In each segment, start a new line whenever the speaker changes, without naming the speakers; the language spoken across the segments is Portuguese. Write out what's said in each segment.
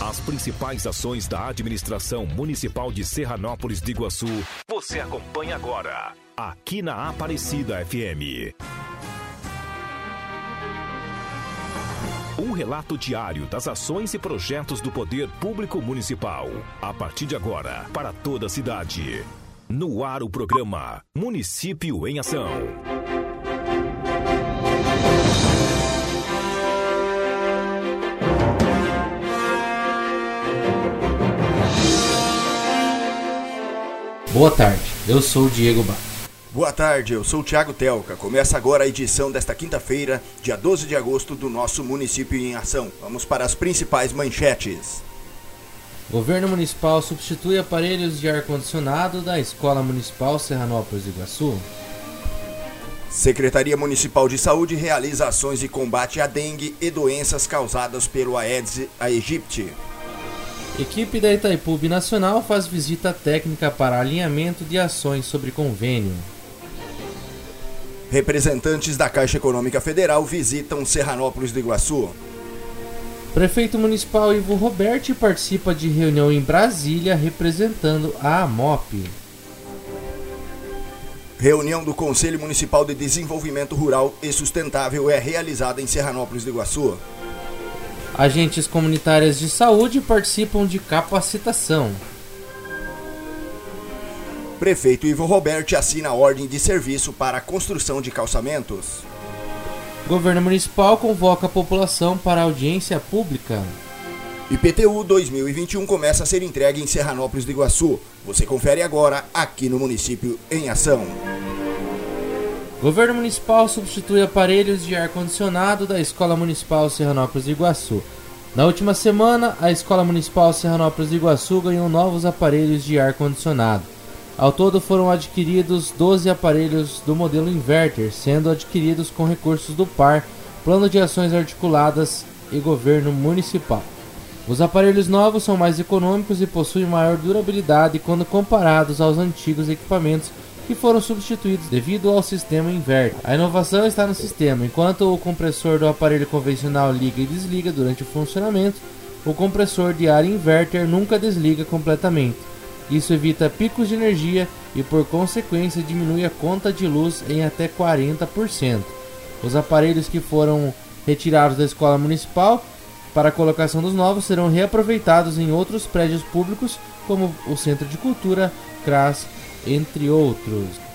As principais ações da administração municipal de Serranópolis de Iguaçu, você acompanha agora, aqui na Aparecida FM. Um relato diário das ações e projetos do Poder Público Municipal. A partir de agora, para toda a cidade. No ar o programa Município em Ação.
Boa tarde, eu sou o Diego Bar.
Boa tarde, eu sou o Thiago Telca. Começa agora a edição desta quinta-feira, dia 12 de agosto, do nosso município em ação. Vamos para as principais manchetes.
Governo Municipal substitui aparelhos de ar-condicionado da Escola Municipal Serranópolis Iguaçu.
Secretaria Municipal de Saúde realiza ações de combate à dengue e doenças causadas pelo Aedes aegypti.
Equipe da Itaipu Nacional faz visita técnica para alinhamento de ações sobre convênio.
Representantes da Caixa Econômica Federal visitam Serranópolis do Iguaçu.
Prefeito Municipal Ivo Roberti participa de reunião em Brasília representando a AMOP.
Reunião do Conselho Municipal de Desenvolvimento Rural e Sustentável é realizada em Serranópolis do Iguaçu.
Agentes comunitárias de saúde participam de capacitação.
Prefeito Ivo Roberti assina ordem de serviço para a construção de calçamentos.
Governo Municipal convoca a população para audiência pública.
IPTU 2021 começa a ser entregue em Serranópolis do Iguaçu. Você confere agora aqui no município em ação.
Governo Municipal substitui aparelhos de ar-condicionado da Escola Municipal Serranópolis de Iguaçu. Na última semana, a Escola Municipal Serranópolis de Iguaçu ganhou novos aparelhos de ar-condicionado. Ao todo foram adquiridos 12 aparelhos do modelo inverter, sendo adquiridos com recursos do PAR, Plano de Ações Articuladas e Governo Municipal. Os aparelhos novos são mais econômicos e possuem maior durabilidade quando comparados aos antigos equipamentos que foram substituídos devido ao sistema inverter. A inovação está no sistema, enquanto o compressor do aparelho convencional liga e desliga durante o funcionamento, o compressor de ar inverter nunca desliga completamente. Isso evita picos de energia e, por consequência, diminui a conta de luz em até 40%. Os aparelhos que foram retirados da escola municipal para a colocação dos novos serão reaproveitados em outros prédios públicos, como o Centro de Cultura, CRAS entre outros.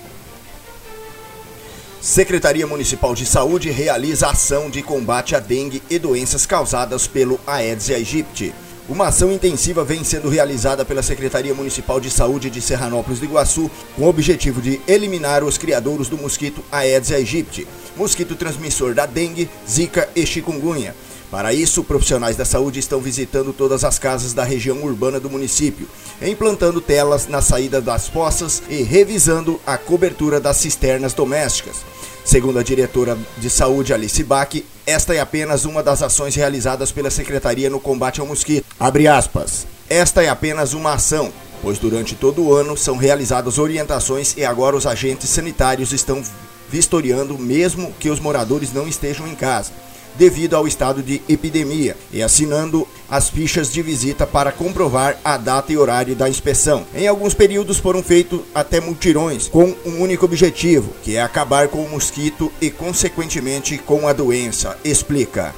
Secretaria Municipal de Saúde realiza ação de combate à dengue e doenças causadas pelo Aedes aegypti. Uma ação intensiva vem sendo realizada pela Secretaria Municipal de Saúde de Serranópolis do Iguaçu, com o objetivo de eliminar os criadouros do mosquito Aedes aegypti, mosquito transmissor da dengue, zika e chikungunya. Para isso, profissionais da saúde estão visitando todas as casas da região urbana do município, implantando telas na saída das poças e revisando a cobertura das cisternas domésticas. Segundo a diretora de saúde Alice Bach, esta é apenas uma das ações realizadas pela secretaria no combate ao mosquito. Aspas. Esta é apenas uma ação, pois durante todo o ano são realizadas orientações e agora os agentes sanitários estão vistoriando mesmo que os moradores não estejam em casa devido ao estado de epidemia e assinando as fichas de visita para comprovar a data e horário da inspeção. Em alguns períodos foram feitos até multirões com um único objetivo, que é acabar com o mosquito e consequentemente com a doença, explica.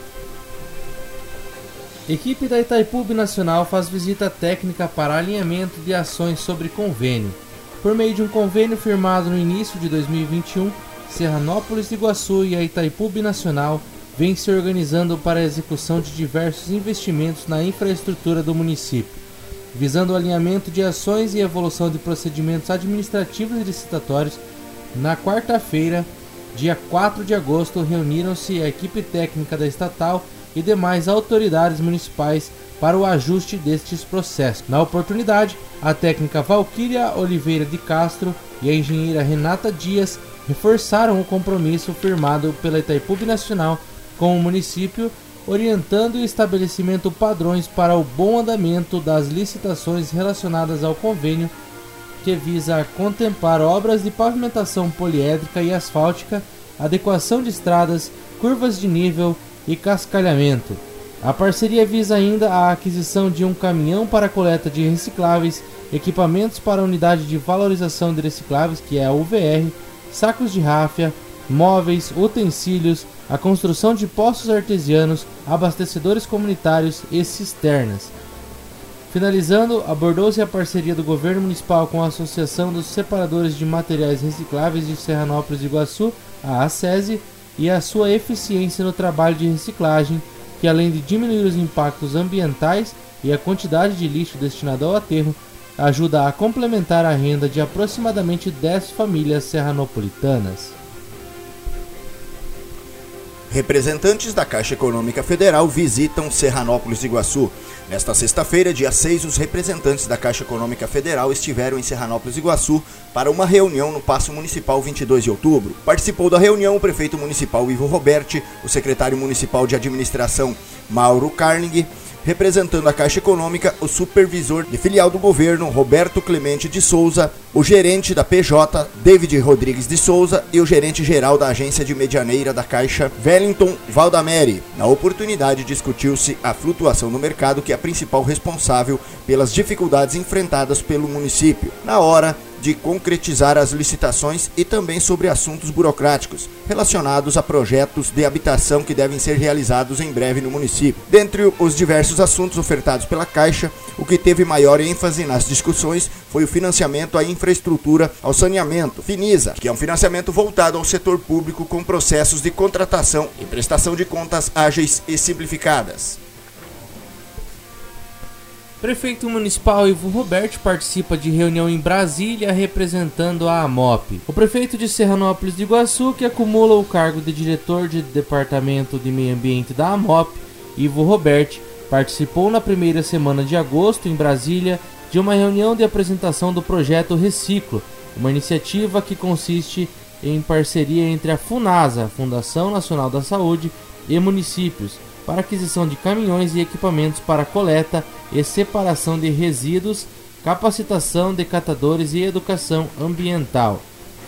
Equipe da Itaipu Nacional faz visita técnica para alinhamento de ações sobre convênio. Por meio de um convênio firmado no início de 2021, Serranópolis de Iguaçu e a Itaipu Nacional vem se organizando para a execução de diversos investimentos na infraestrutura do município, visando o alinhamento de ações e evolução de procedimentos administrativos e licitatórios. Na quarta-feira, dia 4 de agosto, reuniram-se a equipe técnica da estatal e demais autoridades municipais para o ajuste destes processos. Na oportunidade, a técnica Valquíria Oliveira de Castro e a engenheira Renata Dias reforçaram o compromisso firmado pela Itaipu Nacional com o município, orientando o estabelecimento padrões para o bom andamento das licitações relacionadas ao convênio que visa contemplar obras de pavimentação poliédrica e asfáltica, adequação de estradas, curvas de nível e cascalhamento. A parceria visa ainda a aquisição de um caminhão para coleta de recicláveis, equipamentos para a unidade de valorização de recicláveis, que é a UVR, sacos de ráfia, móveis, utensílios, a construção de poços artesianos, abastecedores comunitários e cisternas. Finalizando, abordou-se a parceria do governo municipal com a Associação dos Separadores de Materiais Recicláveis de Serranópolis e Iguaçu, a ASESI, e a sua eficiência no trabalho de reciclagem, que além de diminuir os impactos ambientais e a quantidade de lixo destinado ao aterro, ajuda a complementar a renda de aproximadamente 10 famílias serranopolitanas.
Representantes da Caixa Econômica Federal visitam Serranópolis Iguaçu. Nesta sexta-feira, dia 6, os representantes da Caixa Econômica Federal estiveram em Serranópolis Iguaçu para uma reunião no Paço Municipal 22 de outubro. Participou da reunião o prefeito municipal Ivo Roberti, o secretário municipal de administração Mauro Carning, representando a Caixa Econômica, o supervisor de filial do governo, Roberto Clemente de Souza, o gerente da PJ, David Rodrigues de Souza, e o gerente geral da agência de medianeira da Caixa, Wellington Valdameri. Na oportunidade, discutiu-se a flutuação no mercado, que é a principal responsável pelas dificuldades enfrentadas pelo município. Na hora, de concretizar as licitações e também sobre assuntos burocráticos relacionados a projetos de habitação que devem ser realizados em breve no município. Dentre os diversos assuntos ofertados pela Caixa, o que teve maior ênfase nas discussões foi o financiamento à infraestrutura, ao saneamento, Finisa, que é um financiamento voltado ao setor público com processos de contratação e prestação de contas ágeis e simplificadas.
Prefeito Municipal Ivo Roberto participa de reunião em Brasília representando a AMOP. O prefeito de Serranópolis de Iguaçu, que acumula o cargo de diretor de Departamento de Meio Ambiente da AMOP, Ivo Roberto, participou na primeira semana de agosto em Brasília de uma reunião de apresentação do projeto Reciclo, uma iniciativa que consiste em parceria entre a FUNASA, Fundação Nacional da Saúde, e municípios para aquisição de caminhões e equipamentos para coleta e separação de resíduos, capacitação de catadores e educação ambiental.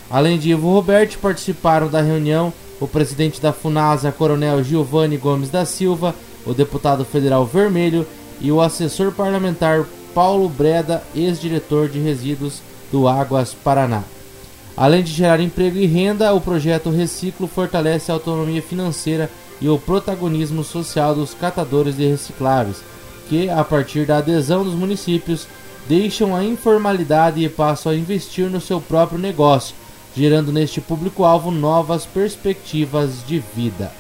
Além de Ivo Roberto, participaram da reunião o presidente da FUNASA, Coronel Giovanni Gomes da Silva, o deputado federal Vermelho e o assessor parlamentar Paulo Breda, ex-diretor de resíduos do Águas Paraná. Além de gerar emprego e renda, o projeto Reciclo fortalece a autonomia financeira e o protagonismo social dos catadores de recicláveis, que, a partir da adesão dos municípios, deixam a informalidade e passam a investir no seu próprio negócio, gerando neste público-alvo novas perspectivas de vida.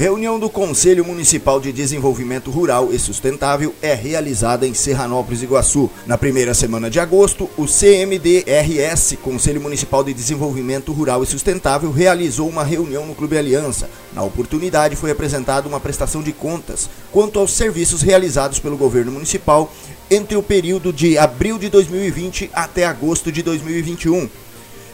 Reunião do Conselho Municipal de Desenvolvimento Rural e Sustentável é realizada em Serranópolis, Iguaçu. Na primeira semana de agosto, o CMDRS, Conselho Municipal de Desenvolvimento Rural e Sustentável, realizou uma reunião no Clube Aliança. Na oportunidade, foi apresentada uma prestação de contas quanto aos serviços realizados pelo governo municipal entre o período de abril de 2020 até agosto de 2021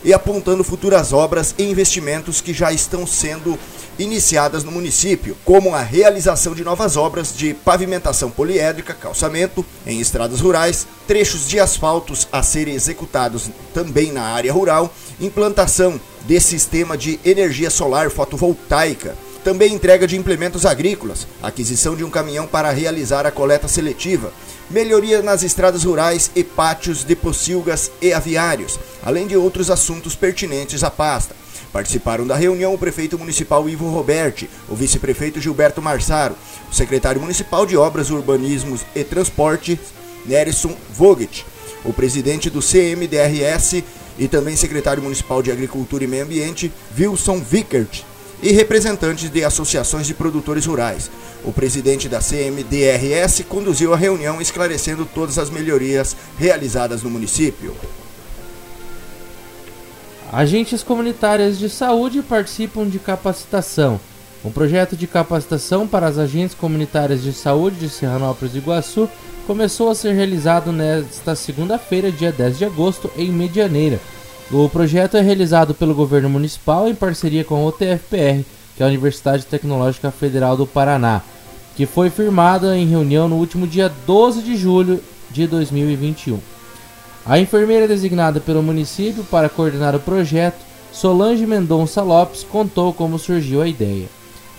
e apontando futuras obras e investimentos que já estão sendo iniciadas no município, como a realização de novas obras de pavimentação poliédrica, calçamento em estradas rurais, trechos de asfaltos a serem executados também na área rural, implantação de sistema de energia solar fotovoltaica, também entrega de implementos agrícolas, aquisição de um caminhão para realizar a coleta seletiva, melhoria nas estradas rurais e pátios de pocilgas e aviários, além de outros assuntos pertinentes à pasta. Participaram da reunião o prefeito municipal Ivo Roberti, o vice-prefeito Gilberto Marsaro, o secretário municipal de Obras, Urbanismos e Transporte, Nerison Vogt, o presidente do CMDRS e também secretário municipal de Agricultura e Meio Ambiente, Wilson Vickert, e representantes de associações de produtores rurais. O presidente da CMDRS conduziu a reunião esclarecendo todas as melhorias realizadas no município.
Agentes comunitárias de saúde participam de capacitação. Um projeto de capacitação para as agentes comunitárias de saúde de Serranópolis e Iguaçu começou a ser realizado nesta segunda-feira, dia 10 de agosto, em Medianeira. O projeto é realizado pelo governo municipal em parceria com o TFPR, que é a Universidade Tecnológica Federal do Paraná, que foi firmada em reunião no último dia 12 de julho de 2021. A enfermeira designada pelo município para coordenar o projeto Solange Mendonça Lopes contou como surgiu a ideia.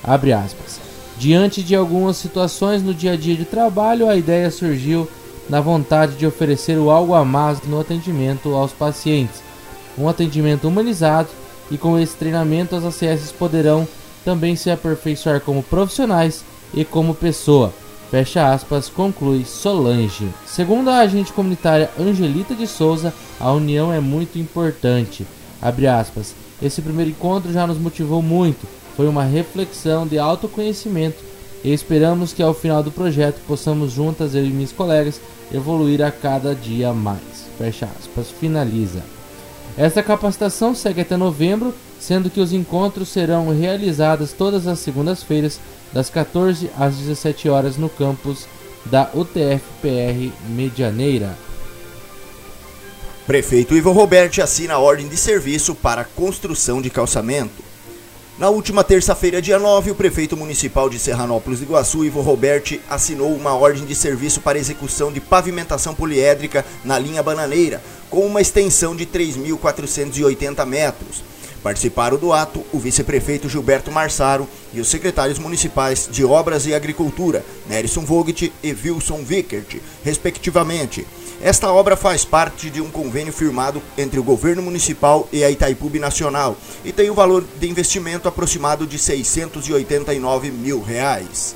Aspas. Diante de algumas situações no dia a dia de trabalho, a ideia surgiu na vontade de oferecer o algo a mais no atendimento aos pacientes, um atendimento humanizado e com esse treinamento as ACS poderão também se aperfeiçoar como profissionais e como pessoa. Fecha aspas, conclui Solange. Segundo a agente comunitária Angelita de Souza, a união é muito importante. Abre aspas. Esse primeiro encontro já nos motivou muito. Foi uma reflexão de autoconhecimento e esperamos que ao final do projeto possamos juntas, eu e minhas colegas, evoluir a cada dia mais. Fecha aspas. Finaliza. Esta capacitação segue até novembro, sendo que os encontros serão realizados todas as segundas-feiras, das 14 às 17 horas no campus da UTF-PR Medianeira.
Prefeito Ivo Roberti assina a ordem de serviço para construção de calçamento. Na última terça-feira, dia 9, o prefeito municipal de Serranópolis Iguaçu, Ivo Roberti, assinou uma ordem de serviço para execução de pavimentação poliédrica na linha bananeira, com uma extensão de 3.480 metros. Participaram do ato o vice-prefeito Gilberto Marsaro e os secretários municipais de Obras e Agricultura, Nerison Vogt e Wilson Vickert, respectivamente. Esta obra faz parte de um convênio firmado entre o governo municipal e a Itaipu Nacional e tem o um valor de investimento aproximado de 689 mil reais.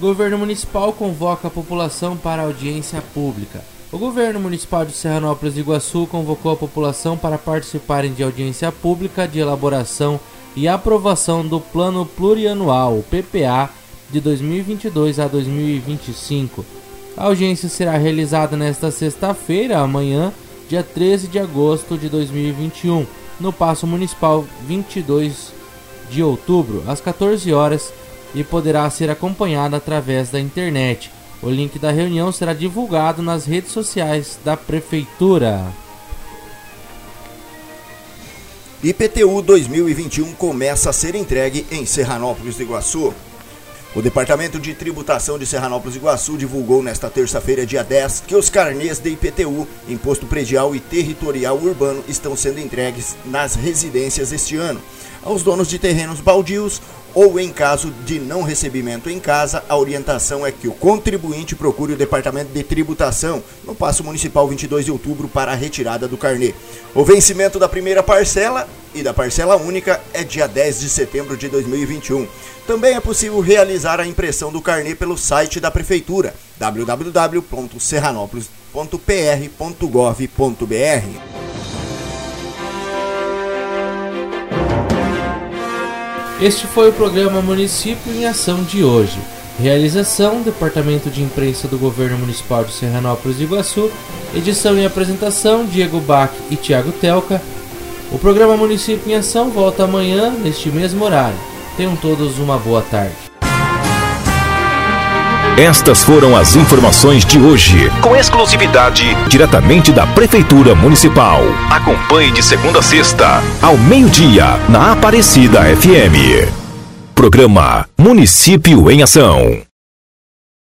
Governo municipal convoca a população para audiência pública. O governo municipal de Serranópolis do Iguaçu convocou a população para participarem de audiência pública de elaboração e aprovação do Plano Plurianual, PPA, de 2022 a 2025. A audiência será realizada nesta sexta-feira, amanhã, dia 13 de agosto de 2021, no Paço Municipal 22 de outubro, às 14 horas, e poderá ser acompanhada através da internet. O link da reunião será divulgado nas redes sociais da Prefeitura.
IPTU 2021 começa a ser entregue em Serranópolis do Iguaçu. O Departamento de Tributação de Serranópolis Iguaçu divulgou nesta terça-feira, dia 10, que os carnês de IPTU, Imposto Predial e Territorial Urbano, estão sendo entregues nas residências este ano aos donos de terrenos baldios ou em caso de não recebimento em casa, a orientação é que o contribuinte procure o Departamento de Tributação no Paço Municipal 22 de outubro para a retirada do carnê. O vencimento da primeira parcela e da parcela única é dia 10 de setembro de 2021. Também é possível realizar a impressão do carnê pelo site da Prefeitura www.serranópolis.pr.gov.br.
Este foi o programa Município em Ação de hoje. Realização: Departamento de Imprensa do Governo Municipal de Serranópolis e Iguaçu. Edição e apresentação: Diego Bach e Tiago Telca. O programa Município em Ação volta amanhã, neste mesmo horário. Tenham todos uma boa tarde.
Estas foram as informações de hoje, com exclusividade diretamente da Prefeitura Municipal. Acompanhe de segunda a sexta, ao meio-dia, na Aparecida FM. Programa Município em Ação.